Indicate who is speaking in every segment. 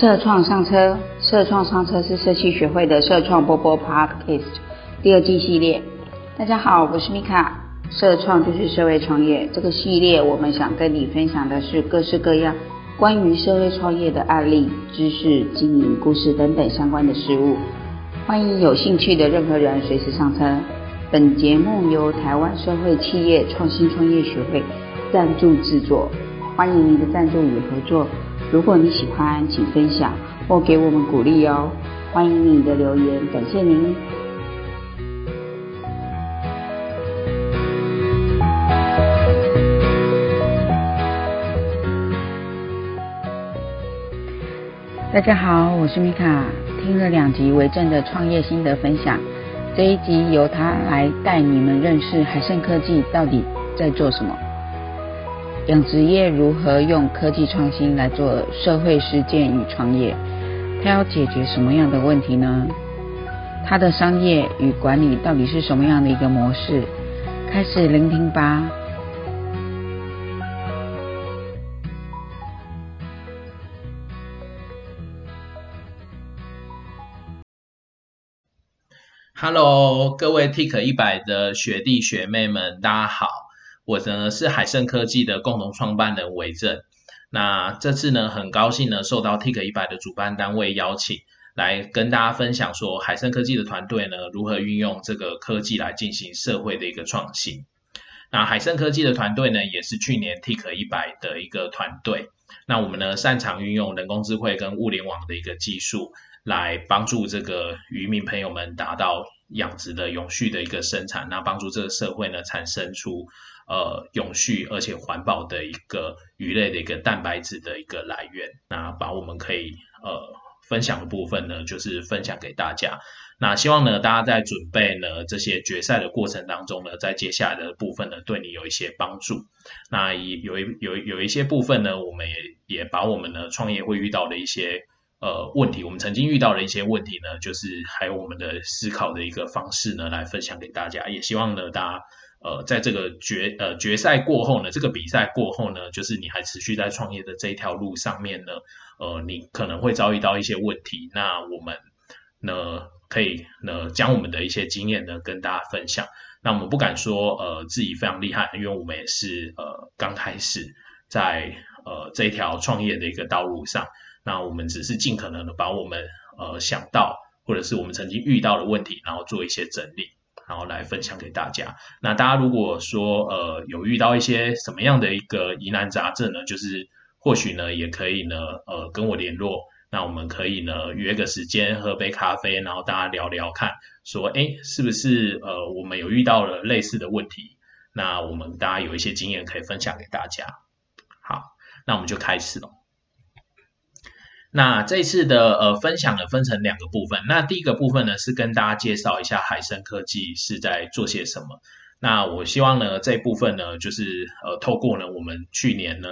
Speaker 1: 社创上车，社创上车是社企学会的社创波波 Podcast 第二季系列。大家好，我是米卡。社创就是社会创业，这个系列我们想跟你分享的是各式各样关于社会创业的案例、知识、经营故事等等相关的事物。欢迎有兴趣的任何人随时上车。本节目由台湾社会企业创新创业学会赞助制作，欢迎您的赞助与合作。如果你喜欢，请分享或给我们鼓励哦。欢迎你的留言，感谢您。大家好，我是米卡。听了两集为正的创业心得分享，这一集由他来带你们认识海盛科技到底在做什么。养殖业如何用科技创新来做社会实践与创业？它要解决什么样的问题呢？它的商业与管理到底是什么样的一个模式？开始聆听吧。
Speaker 2: Hello，各位 Tik 一百的学弟学妹们，大家好。我呢是海盛科技的共同创办人韦正，那这次呢很高兴呢受到 Tik 一百的主办单位邀请，来跟大家分享说海盛科技的团队呢如何运用这个科技来进行社会的一个创新。那海盛科技的团队呢也是去年 Tik 一百的一个团队，那我们呢擅长运用人工智慧跟物联网的一个技术，来帮助这个渔民朋友们达到养殖的永续的一个生产，那帮助这个社会呢产生出。呃，永续而且环保的一个鱼类的一个蛋白质的一个来源，那把我们可以呃分享的部分呢，就是分享给大家。那希望呢，大家在准备呢这些决赛的过程当中呢，在接下来的部分呢，对你有一些帮助。那有有有有一些部分呢，我们也也把我们的创业会遇到的一些呃问题，我们曾经遇到的一些问题呢，就是还有我们的思考的一个方式呢，来分享给大家。也希望呢，大家。呃，在这个决呃决赛过后呢，这个比赛过后呢，就是你还持续在创业的这一条路上面呢，呃，你可能会遭遇到一些问题。那我们呢，可以呢，将我们的一些经验呢，跟大家分享。那我们不敢说呃自己非常厉害，因为我们也是呃刚开始在呃这一条创业的一个道路上。那我们只是尽可能的把我们呃想到或者是我们曾经遇到的问题，然后做一些整理。然后来分享给大家。那大家如果说呃有遇到一些什么样的一个疑难杂症呢？就是或许呢也可以呢呃跟我联络。那我们可以呢约个时间喝杯咖啡，然后大家聊聊看，说哎是不是呃我们有遇到了类似的问题？那我们大家有一些经验可以分享给大家。好，那我们就开始了。那这次的呃分享呢，分成两个部分。那第一个部分呢，是跟大家介绍一下海生科技是在做些什么。那我希望呢，这部分呢，就是呃透过呢我们去年呢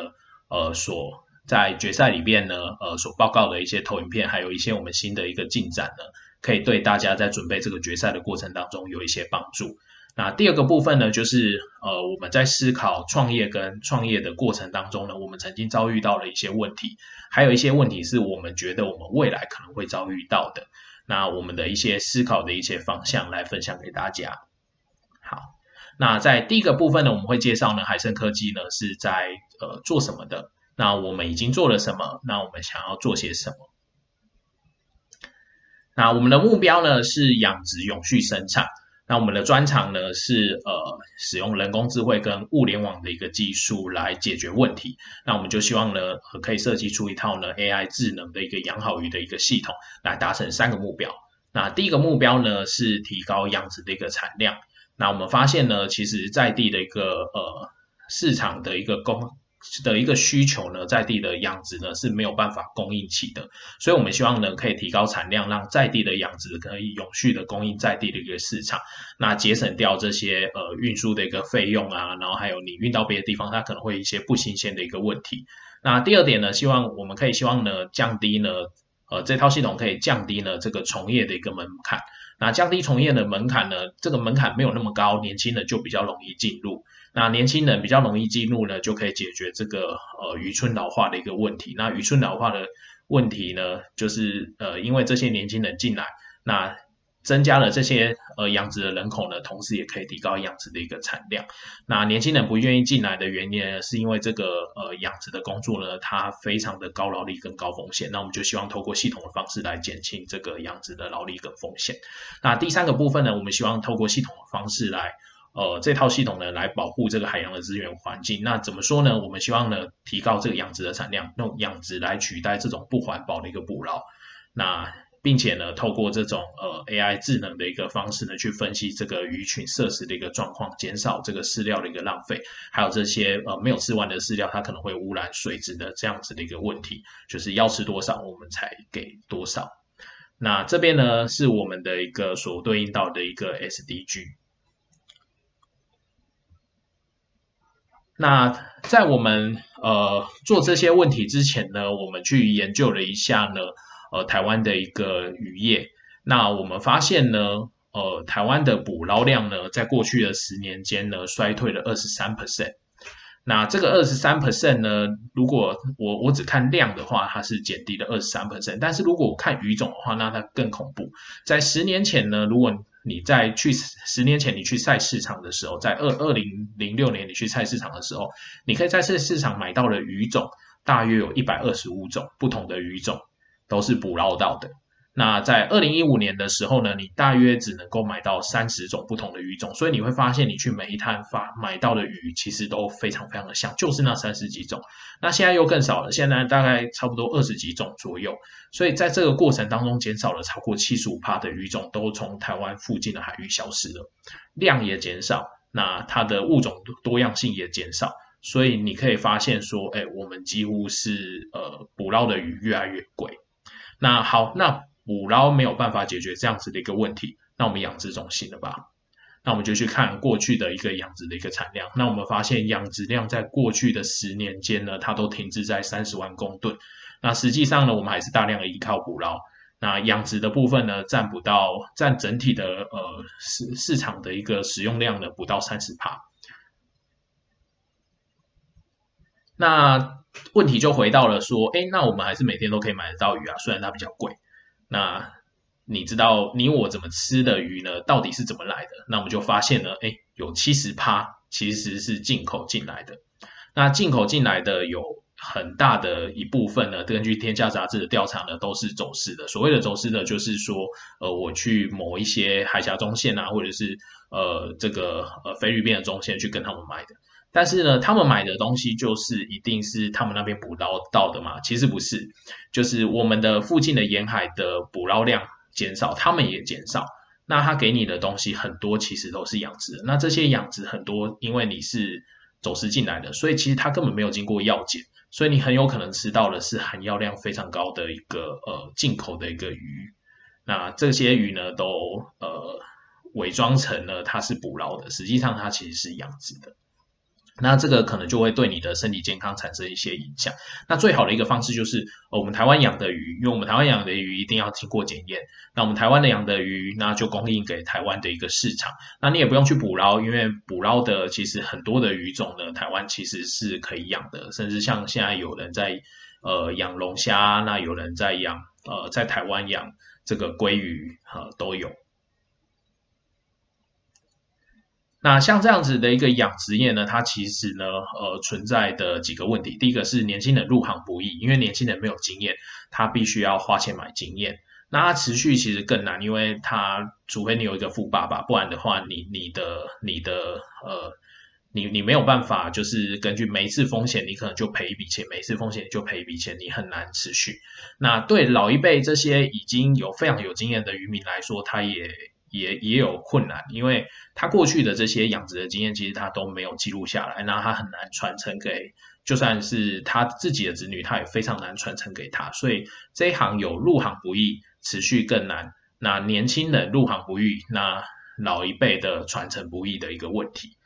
Speaker 2: 呃所在决赛里边呢呃所报告的一些投影片，还有一些我们新的一个进展呢，可以对大家在准备这个决赛的过程当中有一些帮助。那第二个部分呢，就是呃我们在思考创业跟创业的过程当中呢，我们曾经遭遇到了一些问题，还有一些问题是我们觉得我们未来可能会遭遇到的。那我们的一些思考的一些方向来分享给大家。好，那在第一个部分呢，我们会介绍呢海盛科技呢是在呃做什么的。那我们已经做了什么？那我们想要做些什么？那我们的目标呢是养殖永续生产。那我们的专长呢是呃使用人工智慧跟物联网的一个技术来解决问题。那我们就希望呢可以设计出一套呢 AI 智能的一个养好鱼的一个系统，来达成三个目标。那第一个目标呢是提高养殖的一个产量。那我们发现呢，其实在地的一个呃市场的一个供的一个需求呢，在地的养殖呢是没有办法供应起的，所以我们希望呢可以提高产量，让在地的养殖可以永续的供应在地的一个市场，那节省掉这些呃运输的一个费用啊，然后还有你运到别的地方，它可能会一些不新鲜的一个问题。那第二点呢，希望我们可以希望呢降低呢呃这套系统可以降低呢这个从业的一个门槛，那降低从业的门槛呢，这个门槛没有那么高，年轻人就比较容易进入。那年轻人比较容易激怒呢，就可以解决这个呃渔村老化的一个问题。那渔村老化的问题呢，就是呃，因为这些年轻人进来，那增加了这些呃养殖的人口呢，同时也可以提高养殖的一个产量。那年轻人不愿意进来的原因呢，是因为这个呃养殖的工作呢，它非常的高劳力跟高风险。那我们就希望透过系统的方式来减轻这个养殖的劳力跟风险。那第三个部分呢，我们希望透过系统的方式来呃这套系统呢来保护这个海洋的资源环境。那怎么说呢？我们希望呢提高这个养殖的产量，用养殖来取代这种不环保的一个捕捞。那并且呢，透过这种呃 AI 智能的一个方式呢，去分析这个鱼群摄食的一个状况，减少这个饲料的一个浪费，还有这些呃没有吃完的饲料，它可能会污染水质的这样子的一个问题，就是要吃多少我们才给多少。那这边呢是我们的一个所对应到的一个 SDG。那在我们呃做这些问题之前呢，我们去研究了一下呢。呃，台湾的一个渔业，那我们发现呢，呃，台湾的捕捞量呢，在过去的十年间呢，衰退了二十三 percent。那这个二十三 percent 呢，如果我我只看量的话，它是减低了二十三 percent。但是如果我看鱼种的话，那它更恐怖。在十年前呢，如果你在去十年前你去菜市场的时候，在二二零零六年你去菜市场的时候，你可以在这市场买到的鱼种大约有一百二十五种不同的鱼种。都是捕捞到的。那在二零一五年的时候呢，你大约只能够买到三十种不同的鱼种，所以你会发现你去每一摊发买到的鱼其实都非常非常的像，就是那三十几种。那现在又更少了，现在大概差不多二十几种左右。所以在这个过程当中，减少了超过七十五帕的鱼种都从台湾附近的海域消失了，量也减少，那它的物种多样性也减少。所以你可以发现说，哎，我们几乎是呃捕捞的鱼越来越贵。那好，那捕捞没有办法解决这样子的一个问题，那我们养殖总行了吧？那我们就去看过去的一个养殖的一个产量。那我们发现养殖量在过去的十年间呢，它都停滞在三十万公吨。那实际上呢，我们还是大量的依靠捕捞。那养殖的部分呢，占不到占整体的呃市市场的一个使用量呢，不到三十帕。那问题就回到了说，哎，那我们还是每天都可以买得到鱼啊，虽然它比较贵。那你知道你我怎么吃的鱼呢？到底是怎么来的？那我们就发现了，哎，有七十趴其实是进口进来的。那进口进来的有很大的一部分呢，根据天下杂志的调查呢，都是走私的。所谓的走私呢，就是说，呃，我去某一些海峡中线啊，或者是呃这个呃菲律宾的中线去跟他们买的。但是呢，他们买的东西就是一定是他们那边捕捞到的嘛？其实不是，就是我们的附近的沿海的捕捞量减少，他们也减少。那他给你的东西很多，其实都是养殖。那这些养殖很多，因为你是走私进来的，所以其实他根本没有经过药检，所以你很有可能吃到的是含药量非常高的一个呃进口的一个鱼。那这些鱼呢，都呃伪装成了它是捕捞的，实际上它其实是养殖的。那这个可能就会对你的身体健康产生一些影响。那最好的一个方式就是，呃我们台湾养的鱼，因为我们台湾养的鱼一定要经过检验。那我们台湾的养的鱼，那就供应给台湾的一个市场。那你也不用去捕捞，因为捕捞的其实很多的鱼种呢，台湾其实是可以养的。甚至像现在有人在呃养龙虾，那有人在养呃在台湾养这个鲑鱼，哈都有。那像这样子的一个养殖业呢，它其实呢，呃，存在的几个问题。第一个是年轻人入行不易，因为年轻人没有经验，他必须要花钱买经验。那它持续其实更难，因为他除非你有一个富爸爸，不然的话，你你的你的呃，你你没有办法，就是根据每一次风险，你可能就赔一笔钱，每一次风险就赔一笔钱，你很难持续。那对老一辈这些已经有非常有经验的渔民来说，他也。也也有困难，因为他过去的这些养殖的经验，其实他都没有记录下来，那他很难传承给，就算是他自己的子女，他也非常难传承给他，所以这一行有入行不易，持续更难。那年轻人入行不易，那老一辈的传承不易的一个问题。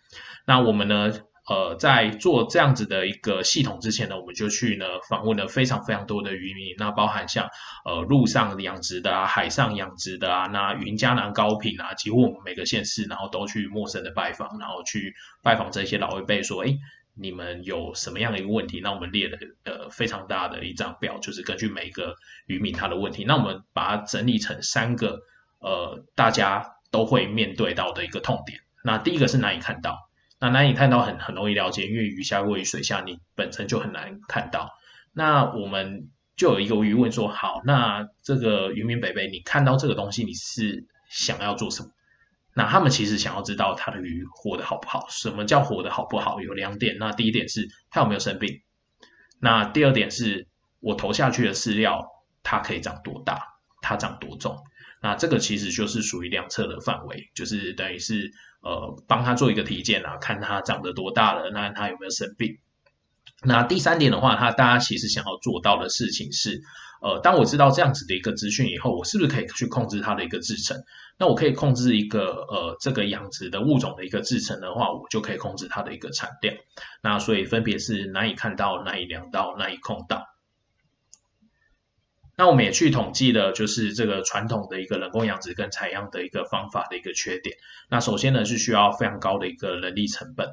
Speaker 2: 那我们呢？呃，在做这样子的一个系统之前呢，我们就去呢访问了非常非常多的渔民，那包含像呃陆上养殖的啊，海上养殖的啊，那云嘉南高品啊，几乎我们每个县市，然后都去陌生的拜访，然后去拜访这些老一辈，说，哎，你们有什么样的一个问题？那我们列了呃非常大的一张表，就是根据每个渔民他的问题，那我们把它整理成三个呃大家都会面对到的一个痛点。那第一个是难以看到，那难以看到很很容易了解，因为鱼虾位于水下，你本身就很难看到。那我们就有一个疑问说，好，那这个渔民北北，你看到这个东西，你是想要做什么？那他们其实想要知道他的鱼活得好不好？什么叫活得好不好？有两点。那第一点是他有没有生病？那第二点是我投下去的饲料它可以长多大？它长多重？那这个其实就是属于量测的范围，就是等于是呃帮他做一个体检啊，看他长得多大了，那他有没有生病？那第三点的话，他大家其实想要做到的事情是。呃，当我知道这样子的一个资讯以后，我是不是可以去控制它的一个制成？那我可以控制一个呃这个养殖的物种的一个制成的话，我就可以控制它的一个产量。那所以分别是难以看到、难以量到、难以控到。那我们也去统计了，就是这个传统的一个人工养殖跟采样的一个方法的一个缺点。那首先呢是需要非常高的一个人力成本。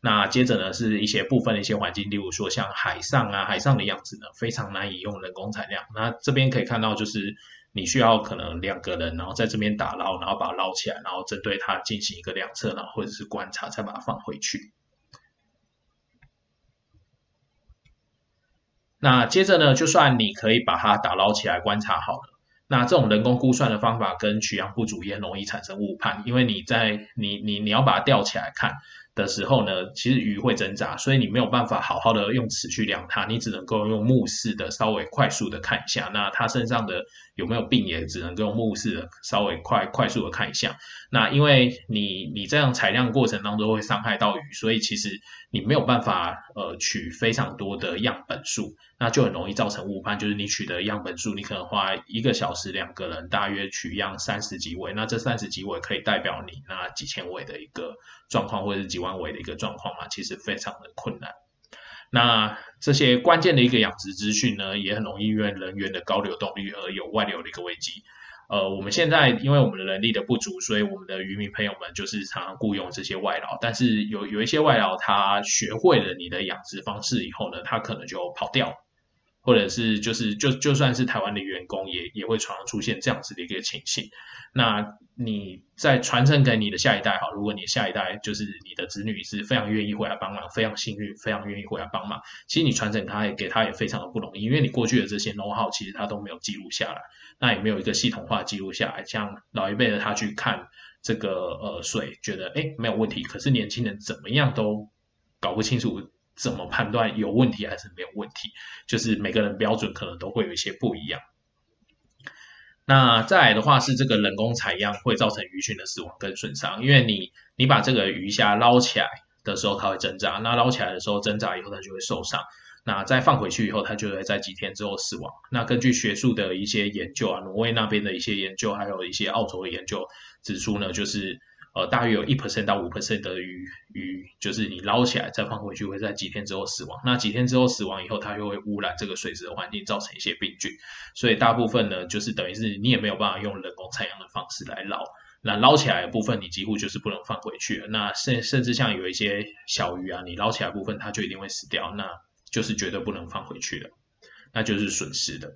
Speaker 2: 那接着呢，是一些部分的一些环境，例如说像海上啊，海上的养殖呢，非常难以用人工采量。那这边可以看到，就是你需要可能两个人，然后在这边打捞，然后把它捞起来，然后针对它进行一个量测，然后或者是观察，再把它放回去。那接着呢，就算你可以把它打捞起来观察好了，那这种人工估算的方法跟取样不足也很容易产生误判，因为你在你你你要把它吊起来看。的时候呢，其实鱼会挣扎，所以你没有办法好好的用尺去量它，你只能够用目视的稍微快速的看一下，那它身上的有没有病也只能够用目视的稍微快快速的看一下。那因为你你这样采量过程当中会伤害到鱼，所以其实你没有办法呃取非常多的样本数，那就很容易造成误判，就是你取的样本数，你可能花一个小时两个人大约取样三十几尾，那这三十几尾可以代表你那几千尾的一个状况，或者是几万。尾的一个状况嘛，其实非常的困难。那这些关键的一个养殖资讯呢，也很容易因为人员的高流动率而有外流的一个危机。呃，我们现在因为我们的人力的不足，所以我们的渔民朋友们就是常常雇佣这些外劳。但是有有一些外劳，他学会了你的养殖方式以后呢，他可能就跑掉了。或者是就是就就算是台湾的员工也也会常常出现这样子的一个情形。那你在传承给你的下一代哈，如果你下一代就是你的子女是非常愿意回来帮忙，非常幸运，非常愿意回来帮忙，其实你传承他也给他也非常的不容易，因为你过去的这些 know how 其实他都没有记录下来，那也没有一个系统化记录下来。像老一辈的他去看这个呃水，觉得哎没有问题，可是年轻人怎么样都搞不清楚。怎么判断有问题还是没有问题？就是每个人标准可能都会有一些不一样。那再来的话是这个人工采样会造成鱼群的死亡跟损伤，因为你你把这个鱼虾捞起来的时候它会挣扎，那捞起来的时候挣扎以后它就会受伤，那再放回去以后它就会在几天之后死亡。那根据学术的一些研究啊，挪威那边的一些研究，还有一些澳洲的研究指出呢，就是。呃，大约有一 percent 到五 percent 的鱼鱼，就是你捞起来再放回去，会在几天之后死亡。那几天之后死亡以后，它就会污染这个水质的环境，造成一些病菌。所以大部分呢，就是等于是你也没有办法用人工采样的方式来捞。那捞起来的部分，你几乎就是不能放回去。那甚甚至像有一些小鱼啊，你捞起来部分，它就一定会死掉，那就是绝对不能放回去的，那就是损失的。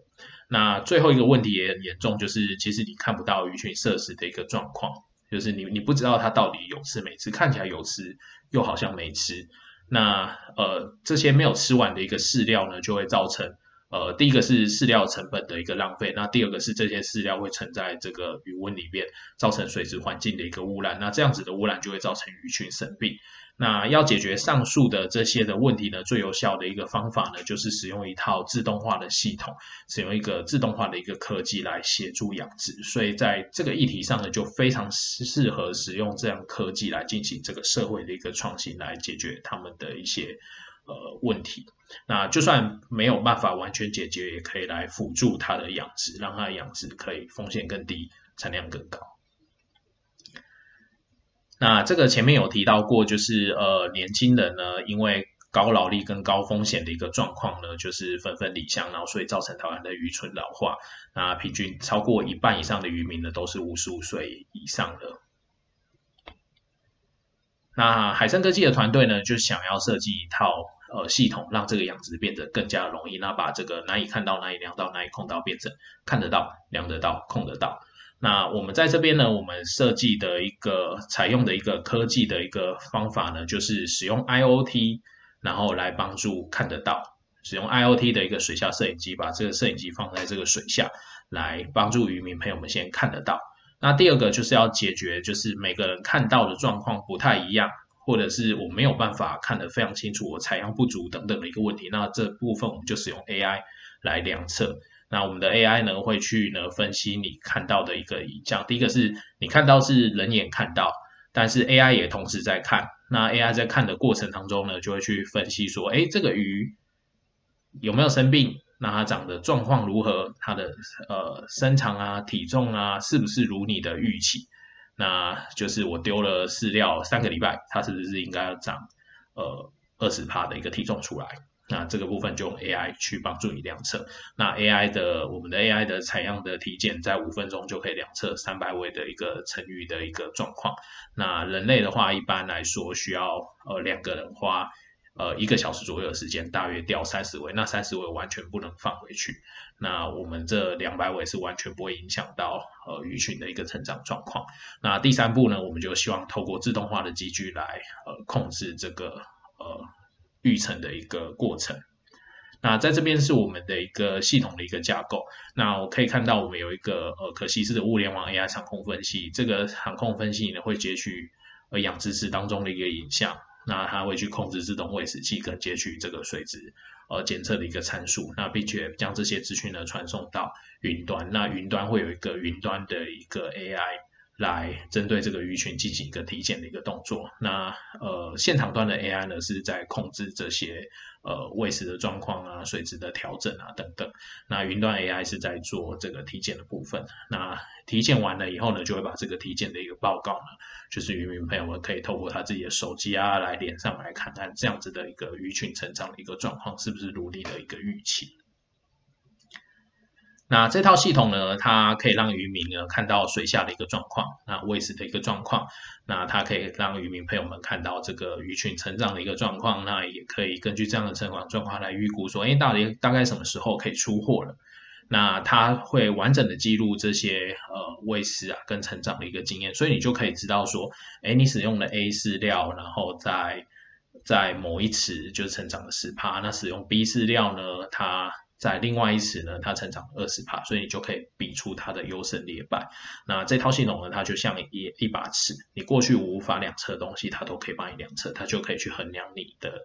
Speaker 2: 那最后一个问题也很严重，就是其实你看不到鱼群摄食的一个状况。就是你，你不知道它到底有吃没吃，看起来有吃，又好像没吃。那呃，这些没有吃完的一个饲料呢，就会造成呃，第一个是饲料成本的一个浪费，那第二个是这些饲料会沉在这个鱼温里面，造成水质环境的一个污染。那这样子的污染就会造成鱼群生病。那要解决上述的这些的问题呢，最有效的一个方法呢，就是使用一套自动化的系统，使用一个自动化的一个科技来协助养殖。所以在这个议题上呢，就非常适合使用这样科技来进行这个社会的一个创新，来解决他们的一些呃问题。那就算没有办法完全解决，也可以来辅助它的养殖，让它的养殖可以风险更低，产量更高。那这个前面有提到过，就是呃年轻人呢，因为高劳力跟高风险的一个状况呢，就是纷纷离乡，然后所以造成台湾的渔村老化。那平均超过一半以上的渔民呢，都是五十五岁以上的。那海生科技的团队呢，就想要设计一套呃系统，让这个养殖变得更加容易，那把这个难以看到、难以量到、难以控到变成看得到、量得到、控得到。那我们在这边呢，我们设计的一个采用的一个科技的一个方法呢，就是使用 IOT，然后来帮助看得到。使用 IOT 的一个水下摄影机，把这个摄影机放在这个水下，来帮助渔民朋友们先看得到。那第二个就是要解决，就是每个人看到的状况不太一样，或者是我没有办法看得非常清楚，我采样不足等等的一个问题。那这部分我们就使用 AI 来量测。那我们的 AI 呢会去呢分析你看到的一个影像。第一个是你看到是人眼看到，但是 AI 也同时在看。那 AI 在看的过程当中呢，就会去分析说，哎，这个鱼有没有生病？那它长的状况如何？它的呃身长啊、体重啊，是不是如你的预期？那就是我丢了饲料三个礼拜，它是不是应该要长呃二十帕的一个体重出来？那这个部分就用 AI 去帮助你量测。那 AI 的我们的 AI 的采样的体检，在五分钟就可以量测三百尾的一个成鱼的一个状况。那人类的话，一般来说需要呃两个人花呃一个小时左右的时间，大约钓三十尾。那三十尾完全不能放回去。那我们这两百尾是完全不会影响到呃鱼群的一个成长状况。那第三步呢，我们就希望透过自动化的机具来呃控制这个呃。育成的一个过程，那在这边是我们的一个系统的一个架构。那我可以看到，我们有一个呃可稀释的物联网 AI 场控分析。这个场控分析呢，会截取呃养殖池当中的一个影像，那它会去控制自动喂食器跟截取这个水质呃检测的一个参数，那并且将这些资讯呢传送到云端。那云端会有一个云端的一个 AI。来针对这个鱼群进行一个体检的一个动作。那呃，现场端的 AI 呢是在控制这些呃喂食的状况啊、水质的调整啊等等。那云端 AI 是在做这个体检的部分。那体检完了以后呢，就会把这个体检的一个报告呢，就是渔民朋友们可以透过他自己的手机啊来连上来看看这样子的一个鱼群成长的一个状况是不是如你的一个预期。那这套系统呢，它可以让渔民呢看到水下的一个状况，那喂食的一个状况，那它可以让渔民朋友们看到这个鱼群成长的一个状况，那也可以根据这样的成长状况来预估说，哎，到底大概什么时候可以出货了？那它会完整的记录这些呃喂食啊跟成长的一个经验，所以你就可以知道说，哎，你使用了 A 饲料，然后在在某一池就是成长的十趴，那使用 B 饲料呢，它在另外一池呢，它成长二十帕，所以你就可以比出它的优胜劣败。那这套系统呢，它就像一一把尺，你过去无法量测的东西，它都可以帮你量测，它就可以去衡量你的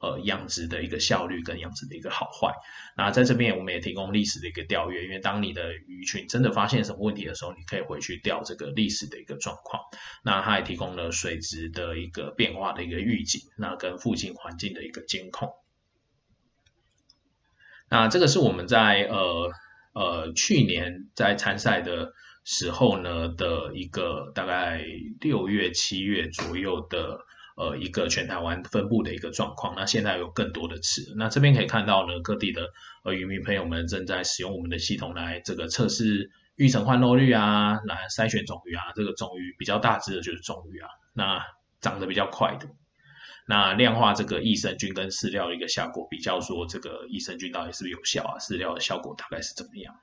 Speaker 2: 呃养殖的一个效率跟养殖的一个好坏。那在这边我们也提供历史的一个调阅，因为当你的鱼群真的发现什么问题的时候，你可以回去调这个历史的一个状况。那它也提供了水质的一个变化的一个预警，那跟附近环境的一个监控。那这个是我们在呃呃去年在参赛的时候呢的一个大概六月七月左右的呃一个全台湾分布的一个状况。那现在有更多的池，那这边可以看到呢各地的呃渔民朋友们正在使用我们的系统来这个测试育成换肉率啊，来筛选种鱼啊，这个种鱼比较大只的就是种鱼啊，那长得比较快的。那量化这个益生菌跟饲料的一个效果，比较说这个益生菌到底是不是有效啊？饲料的效果大概是怎么样？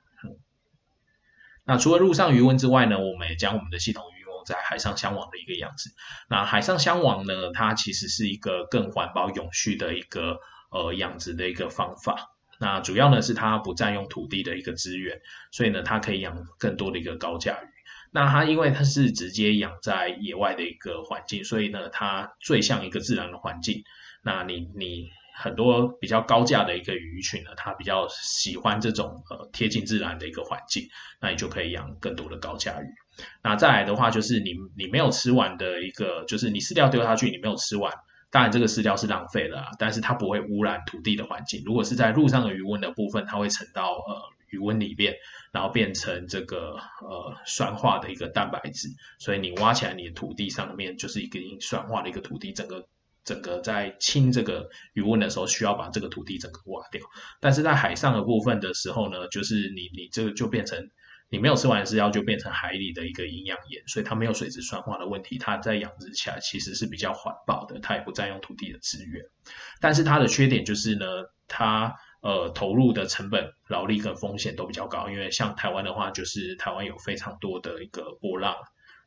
Speaker 2: 那除了陆上鱼温之外呢，我们也将我们的系统运用在海上箱网的一个样子。那海上箱网呢，它其实是一个更环保永续的一个呃养殖的一个方法。那主要呢是它不占用土地的一个资源，所以呢它可以养更多的一个高价鱼。那它因为它是直接养在野外的一个环境，所以呢，它最像一个自然的环境。那你你很多比较高价的一个鱼群呢，它比较喜欢这种呃贴近自然的一个环境，那你就可以养更多的高价鱼。那再来的话，就是你你没有吃完的一个，就是你饲料丢下去，你没有吃完，当然这个饲料是浪费了，但是它不会污染土地的环境。如果是在陆上的余温的部分，它会沉到呃。余温里面，然后变成这个呃酸化的一个蛋白质，所以你挖起来，你的土地上面就是一个酸化的一个土地，整个整个在清这个余温的时候，需要把这个土地整个挖掉。但是在海上的部分的时候呢，就是你你这个就变成你没有吃完饲料就变成海里的一个营养盐，所以它没有水质酸化的问题，它在养殖起来其实是比较环保的，它也不占用土地的资源。但是它的缺点就是呢，它呃投入的成本、劳力跟风险都比较高，因为像台湾的话，就是台湾有非常多的一个波浪，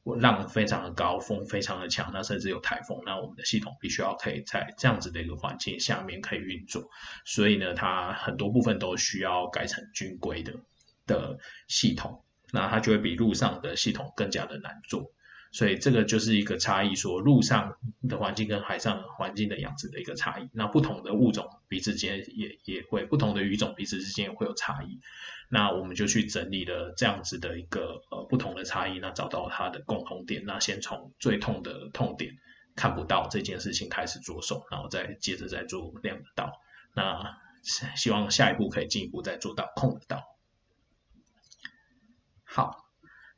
Speaker 2: 浪非常的高，风非常的强，那甚至有台风，那我们的系统必须要可以在这样子的一个环境下面可以运作，所以呢，它很多部分都需要改成军规的。的系统，那它就会比陆上的系统更加的难做，所以这个就是一个差异，说陆上的环境跟海上环境的养殖的一个差异。那不同的物种彼此间也也会不同的鱼种彼此之间也会有差异。那我们就去整理了这样子的一个呃不同的差异，那找到它的共同点，那先从最痛的痛点看不到这件事情开始着手，然后再接着再做量得到。那希望下一步可以进一步再做到控得到。好，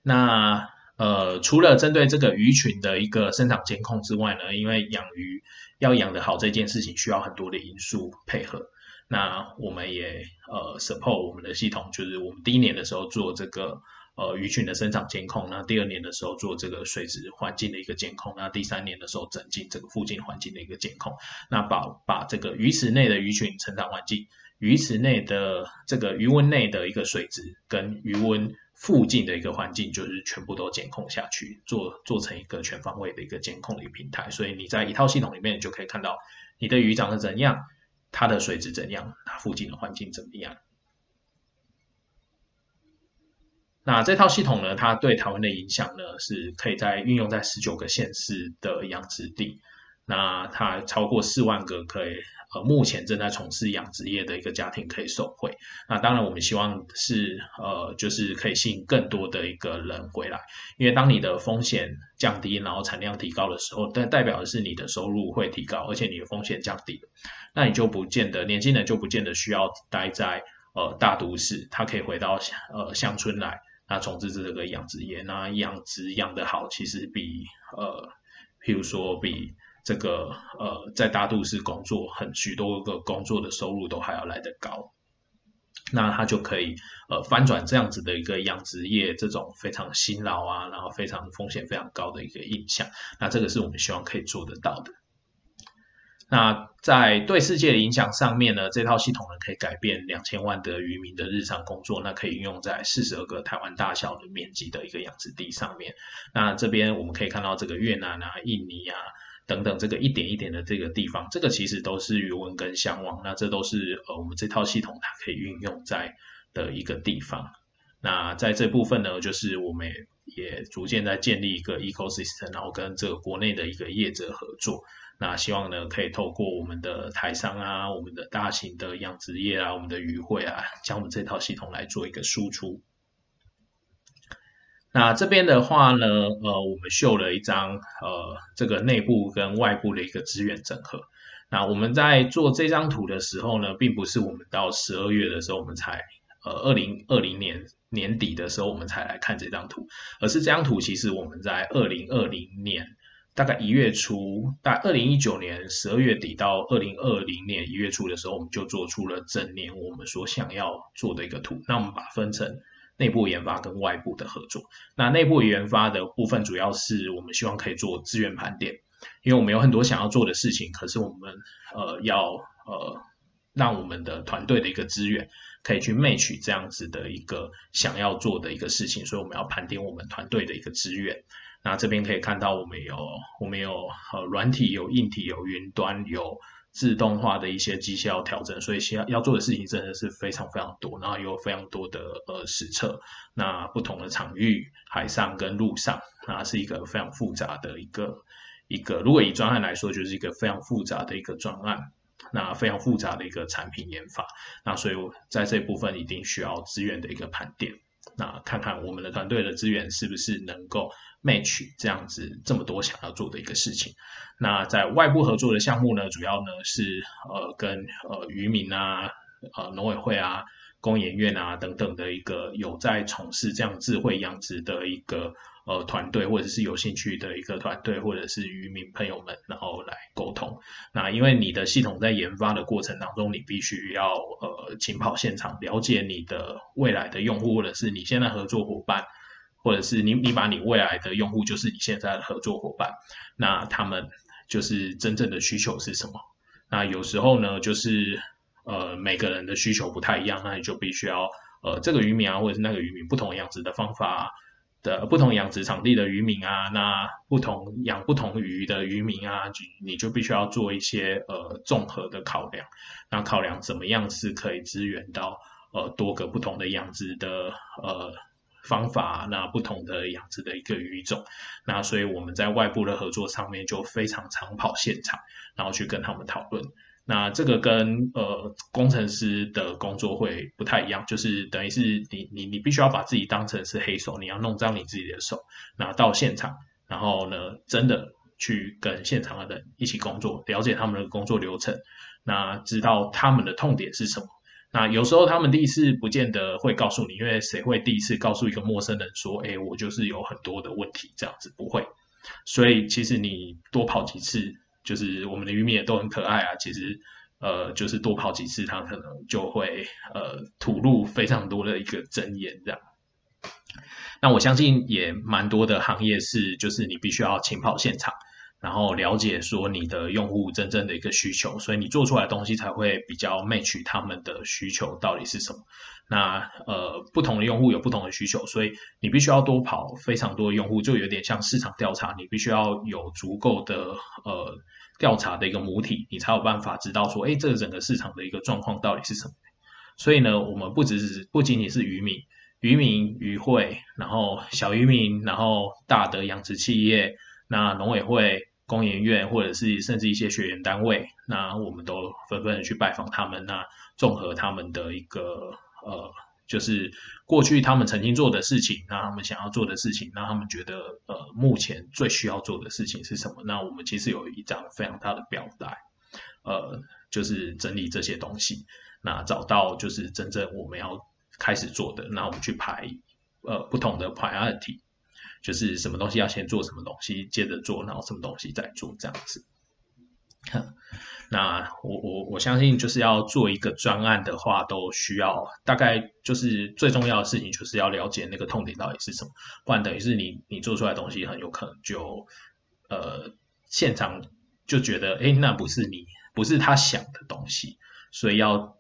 Speaker 2: 那呃，除了针对这个鱼群的一个生长监控之外呢，因为养鱼要养得好这件事情需要很多的因素配合，那我们也呃 support 我们的系统，就是我们第一年的时候做这个呃鱼群的生长监控，那第二年的时候做这个水质环境的一个监控，那第三年的时候整进这个附近环境的一个监控，那把把这个鱼池内的鱼群成长环境。鱼池内的这个鱼温内的一个水质跟鱼温附近的一个环境，就是全部都监控下去，做做成一个全方位的一个监控的一个平台。所以你在一套系统里面，就可以看到你的鱼长得怎样，它的水质怎样，它附近的环境怎么样。那这套系统呢，它对台湾的影响呢，是可以在运用在十九个县市的养殖地。那它超过四万个可以呃，目前正在从事养殖业的一个家庭可以受惠。那当然，我们希望是呃，就是可以吸引更多的一个人回来，因为当你的风险降低，然后产量提高的时候，代代表的是你的收入会提高，而且你的风险降低，那你就不见得年轻人就不见得需要待在呃大都市，他可以回到呃乡村来，那从事这个养殖业，那养殖养得好，其实比呃，譬如说比。这个呃，在大都市工作，很许多个工作的收入都还要来得高，那他就可以呃翻转这样子的一个养殖业这种非常辛劳啊，然后非常风险非常高的一个印象。那这个是我们希望可以做得到的。那在对世界的影响上面呢，这套系统呢可以改变两千万的渔民的日常工作，那可以运用在四十二个台湾大小的面积的一个养殖地上面。那这边我们可以看到这个越南啊、印尼啊。等等，这个一点一点的这个地方，这个其实都是鱼温跟相望，那这都是呃我们这套系统它可以运用在的一个地方。那在这部分呢，就是我们也逐渐在建立一个 ecosystem，然后跟这个国内的一个业者合作。那希望呢，可以透过我们的台商啊，我们的大型的养殖业啊，我们的渔会啊，将我们这套系统来做一个输出。那这边的话呢，呃，我们秀了一张呃这个内部跟外部的一个资源整合。那我们在做这张图的时候呢，并不是我们到十二月的时候我们才呃二零二零年年底的时候我们才来看这张图，而是这张图其实我们在二零二零年大概一月初，大二零一九年十二月底到二零二零年一月初的时候，我们就做出了整年我们所想要做的一个图。那我们把分成。内部研发跟外部的合作，那内部研发的部分主要是我们希望可以做资源盘点，因为我们有很多想要做的事情，可是我们呃要呃让我们的团队的一个资源可以去 match 这样子的一个想要做的一个事情，所以我们要盘点我们团队的一个资源。那这边可以看到我们有我们有呃软体有硬体有云端有。自动化的一些绩效调整，所以需要要做的事情真的是非常非常多，然后有非常多的呃实测，那不同的场域，海上跟陆上，那是一个非常复杂的一个一个，如果以专案来说，就是一个非常复杂的一个专案，那非常复杂的一个产品研发，那所以在这部分一定需要资源的一个盘点，那看看我们的团队的资源是不是能够。Match 这样子这么多想要做的一个事情，那在外部合作的项目呢，主要呢是呃跟呃渔民啊、呃农委会啊、工研院啊等等的一个有在从事这样智慧养殖的一个呃团队，或者是有兴趣的一个团队，或者是渔民朋友们，然后来沟通。那因为你的系统在研发的过程当中，你必须要呃勤跑现场，了解你的未来的用户，或者是你现在合作伙伴，或者是你你把你未来的用户就是你现在的合作伙伴，那他们就是真正的需求是什么？那有时候呢，就是呃每个人的需求不太一样，那你就必须要呃这个渔民啊，或者是那个渔民不同养殖的方法的不同养殖场地的渔民啊，那不同养不同鱼的渔民啊，你就必须要做一些呃综合的考量，那考量怎么样是可以支援到呃多个不同的养殖的呃方法，那不同的养殖的一个鱼种，那所以我们在外部的合作上面就非常常跑现场。然后去跟他们讨论，那这个跟呃工程师的工作会不太一样，就是等于是你你你必须要把自己当成是黑手，你要弄脏你自己的手，那到现场，然后呢真的去跟现场的人一起工作，了解他们的工作流程，那知道他们的痛点是什么。那有时候他们第一次不见得会告诉你，因为谁会第一次告诉一个陌生人说，哎，我就是有很多的问题这样子，不会。所以其实你多跑几次。就是我们的渔民也都很可爱啊，其实呃，就是多跑几次，他可能就会呃吐露非常多的一个真言这样。那我相信也蛮多的行业是，就是你必须要勤跑现场。然后了解说你的用户真正的一个需求，所以你做出来东西才会比较 match 他们的需求到底是什么。那呃不同的用户有不同的需求，所以你必须要多跑非常多的用户，就有点像市场调查，你必须要有足够的呃调查的一个母体，你才有办法知道说，哎，这个整个市场的一个状况到底是什么。所以呢，我们不只是不仅仅是渔民、渔民渔会，然后小渔民，然后大的养殖企业，那农委会。工研院或者是甚至一些学员单位，那我们都纷纷的去拜访他们，那综合他们的一个呃，就是过去他们曾经做的事情，那他们想要做的事情，那他们觉得呃目前最需要做的事情是什么？那我们其实有一张非常大的表带，呃，就是整理这些东西，那找到就是真正我们要开始做的，那我们去排呃不同的 priority。就是什么东西要先做什么东西，接着做，然后什么东西再做这样子。那我我我相信，就是要做一个专案的话，都需要大概就是最重要的事情，就是要了解那个痛点到底是什么，不然等于是你你做出来东西很有可能就呃现场就觉得哎那不是你不是他想的东西，所以要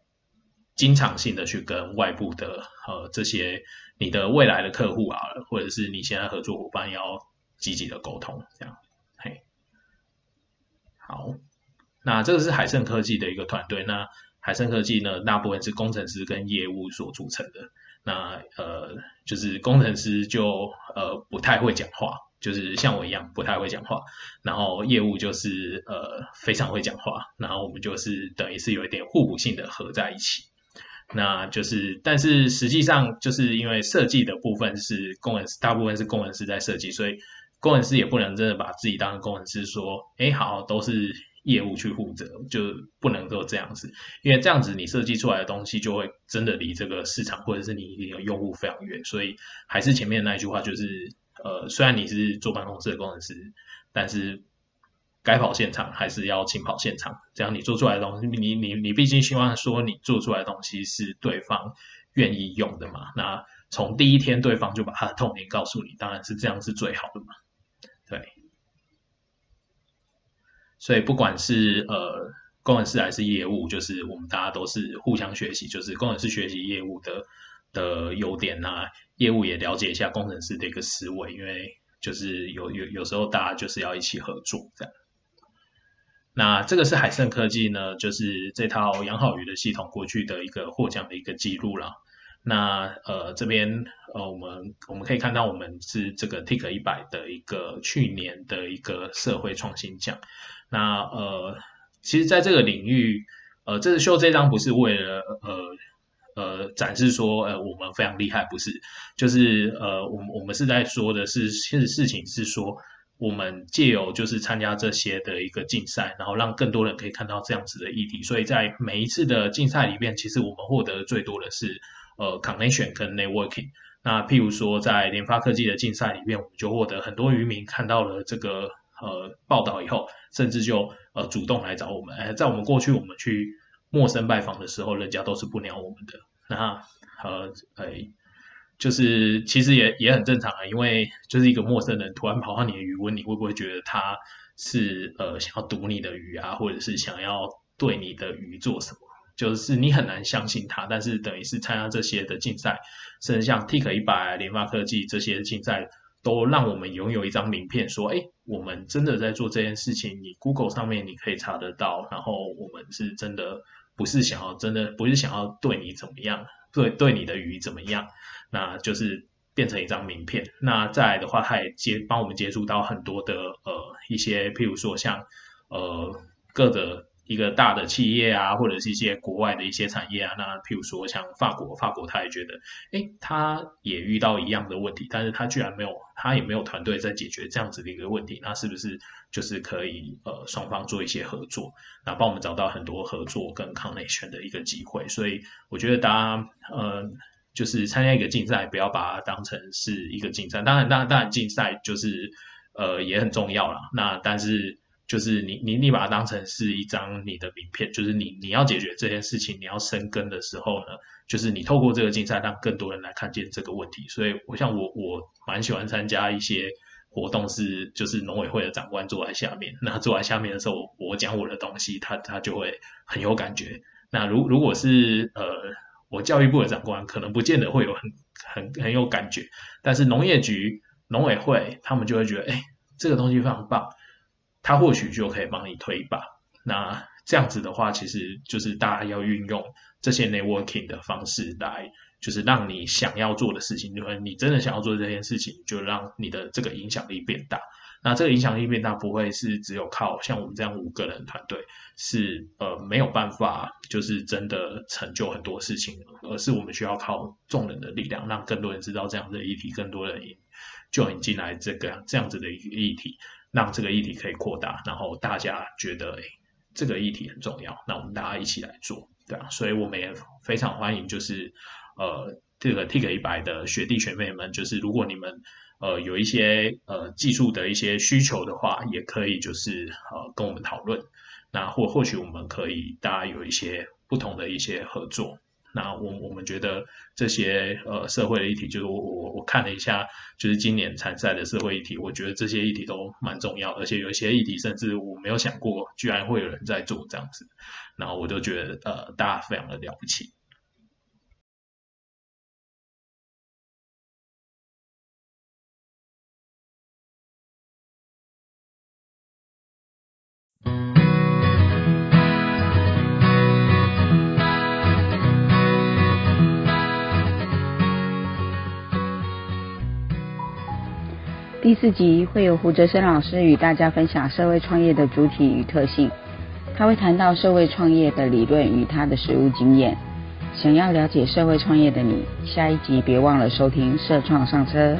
Speaker 2: 经常性的去跟外部的呃这些。你的未来的客户啊，或者是你现在合作伙伴要积极的沟通，这样，嘿，好，那这个是海盛科技的一个团队，那海盛科技呢，大部分是工程师跟业务所组成的，那呃，就是工程师就呃不太会讲话，就是像我一样不太会讲话，然后业务就是呃非常会讲话，然后我们就是等于是有一点互补性的合在一起。那就是，但是实际上就是因为设计的部分是工程师，大部分是工程师在设计，所以工程师也不能真的把自己当工程师说，哎，好，都是业务去负责，就不能够这样子，因为这样子你设计出来的东西就会真的离这个市场或者是你的用户非常远，所以还是前面那一句话，就是呃，虽然你是坐办公室的工程师，但是。该跑现场还是要勤跑现场，这样你做出来的东西，你你你毕竟希望说你做出来的东西是对方愿意用的嘛？那从第一天对方就把他的痛点告诉你，当然是这样是最好的嘛。对，所以不管是呃工程师还是业务，就是我们大家都是互相学习，就是工程师学习业务的的优点呐，业务也了解一下工程师的一个思维，因为就是有有有时候大家就是要一起合作这样。那这个是海盛科技呢，就是这套养好鱼的系统过去的一个获奖的一个记录了。那呃这边呃我们我们可以看到，我们是这个 Tik 一百的一个去年的一个社会创新奖。那呃其实在这个领域，呃这次秀这张不是为了呃呃展示说呃我们非常厉害，不是，就是呃我们我们是在说的是，其实事情是说。我们借由就是参加这些的一个竞赛，然后让更多人可以看到这样子的议题。所以在每一次的竞赛里面，其实我们获得最多的是呃 connection 跟 networking。那譬如说在联发科技的竞赛里面，我们就获得很多渔民看到了这个呃报道以后，甚至就呃主动来找我们。哎，在我们过去我们去陌生拜访的时候，人家都是不鸟我们的。那呃哎。就是其实也也很正常啊，因为就是一个陌生人突然跑到你的鱼问，你会不会觉得他是呃想要毒你的鱼啊，或者是想要对你的鱼做什么？就是你很难相信他。但是等于是参加这些的竞赛，甚至像 Tik 一百、联发科技这些竞赛，都让我们拥有一张名片，说哎，我们真的在做这件事情。你 Google 上面你可以查得到，然后我们是真的不是想要真的不是想要对你怎么样，对对你的鱼怎么样。那就是变成一张名片。那再来的话，它也接帮我们接触到很多的呃一些，譬如说像呃各的一个大的企业啊，或者是一些国外的一些产业啊。那譬如说像法国，法国他也觉得，哎，他也遇到一样的问题，但是他居然没有，他也没有团队在解决这样子的一个问题。那是不是就是可以呃双方做一些合作，那帮我们找到很多合作跟 connection 的一个机会？所以我觉得大家呃。就是参加一个竞赛，不要把它当成是一个竞赛。当然，当然，当然，竞赛就是呃也很重要啦。那但是就是你你你把它当成是一张你的名片，就是你你要解决这件事情，你要生根的时候呢，就是你透过这个竞赛让更多人来看见这个问题。所以，我像我我蛮喜欢参加一些活动，是就是农委会的长官坐在下面，那坐在下面的时候，我讲我的东西，他他就会很有感觉。那如如果是呃。我教育部的长官可能不见得会有很很很有感觉，但是农业局、农委会他们就会觉得，哎，这个东西非常棒，他或许就可以帮你推一把。那这样子的话，其实就是大家要运用这些 networking 的方式来，就是让你想要做的事情，就是你真的想要做这件事情，就让你的这个影响力变大。那这个影响力变大不会是只有靠像我们这样五个人团队是呃没有办法就是真的成就很多事情，而是我们需要靠众人的力量，让更多人知道这样的议题，更多人就引进来这个这样子的一个议题，让这个议题可以扩大，然后大家觉得诶这个议题很重要，那我们大家一起来做，对啊，所以我们也非常欢迎就是呃这个 Tik 一百的学弟学妹们，就是如果你们。呃，有一些呃技术的一些需求的话，也可以就是呃跟我们讨论。那或或许我们可以大家有一些不同的一些合作。那我我们觉得这些呃社会的议题，就是我我我看了一下，就是今年参赛的社会议题，我觉得这些议题都蛮重要，而且有一些议题甚至我没有想过，居然会有人在做这样子。然后我就觉得呃大家非常的了不起。
Speaker 1: 第四集会有胡哲生老师与大家分享社会创业的主体与特性，他会谈到社会创业的理论与他的实务经验。想要了解社会创业的你，下一集别忘了收听《社创上车》。